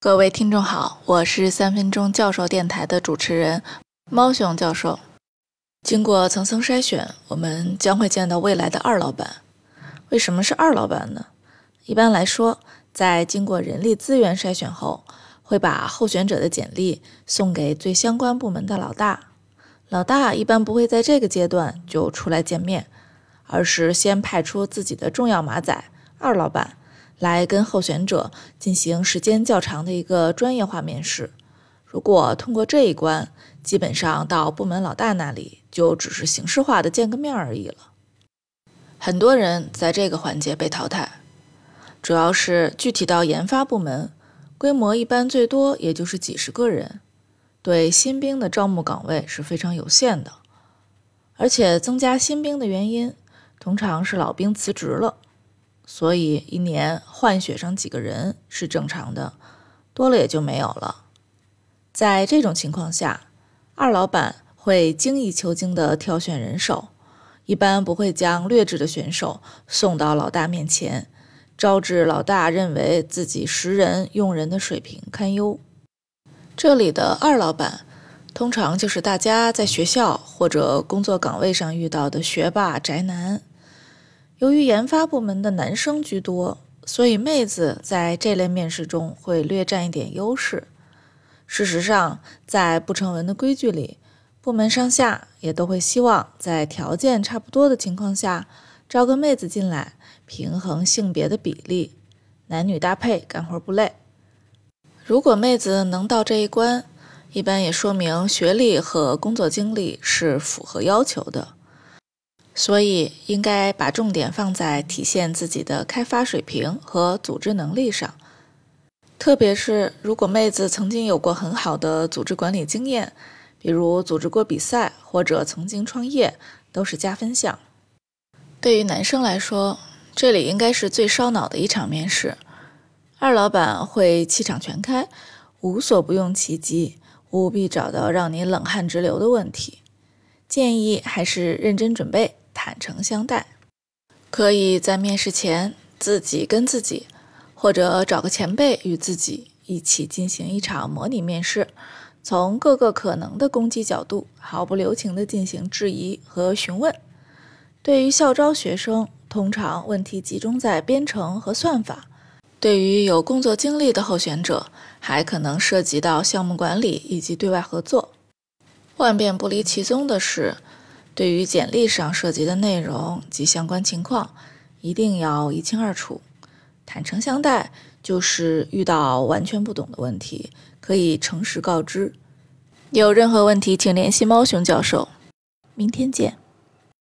各位听众好，我是三分钟教授电台的主持人猫熊教授。经过层层筛选，我们将会见到未来的二老板。为什么是二老板呢？一般来说，在经过人力资源筛选后，会把候选者的简历送给最相关部门的老大。老大一般不会在这个阶段就出来见面，而是先派出自己的重要马仔二老板。来跟候选者进行时间较长的一个专业化面试，如果通过这一关，基本上到部门老大那里就只是形式化的见个面而已了。很多人在这个环节被淘汰，主要是具体到研发部门，规模一般最多也就是几十个人，对新兵的招募岗位是非常有限的，而且增加新兵的原因，通常是老兵辞职了。所以一年换血上几个人是正常的，多了也就没有了。在这种情况下，二老板会精益求精地挑选人手，一般不会将劣质的选手送到老大面前，招致老大认为自己识人用人的水平堪忧。这里的二老板，通常就是大家在学校或者工作岗位上遇到的学霸宅男。由于研发部门的男生居多，所以妹子在这类面试中会略占一点优势。事实上，在不成文的规矩里，部门上下也都会希望在条件差不多的情况下招个妹子进来，平衡性别的比例，男女搭配，干活不累。如果妹子能到这一关，一般也说明学历和工作经历是符合要求的。所以，应该把重点放在体现自己的开发水平和组织能力上。特别是如果妹子曾经有过很好的组织管理经验，比如组织过比赛或者曾经创业，都是加分项。对于男生来说，这里应该是最烧脑的一场面试。二老板会气场全开，无所不用其极，务必找到让你冷汗直流的问题。建议还是认真准备。坦诚相待，可以在面试前自己跟自己，或者找个前辈与自己一起进行一场模拟面试，从各个可能的攻击角度毫不留情地进行质疑和询问。对于校招学生，通常问题集中在编程和算法；对于有工作经历的候选者，还可能涉及到项目管理以及对外合作。万变不离其宗的是。对于简历上涉及的内容及相关情况，一定要一清二楚，坦诚相待。就是遇到完全不懂的问题，可以诚实告知。有任何问题，请联系猫熊教授。明天见。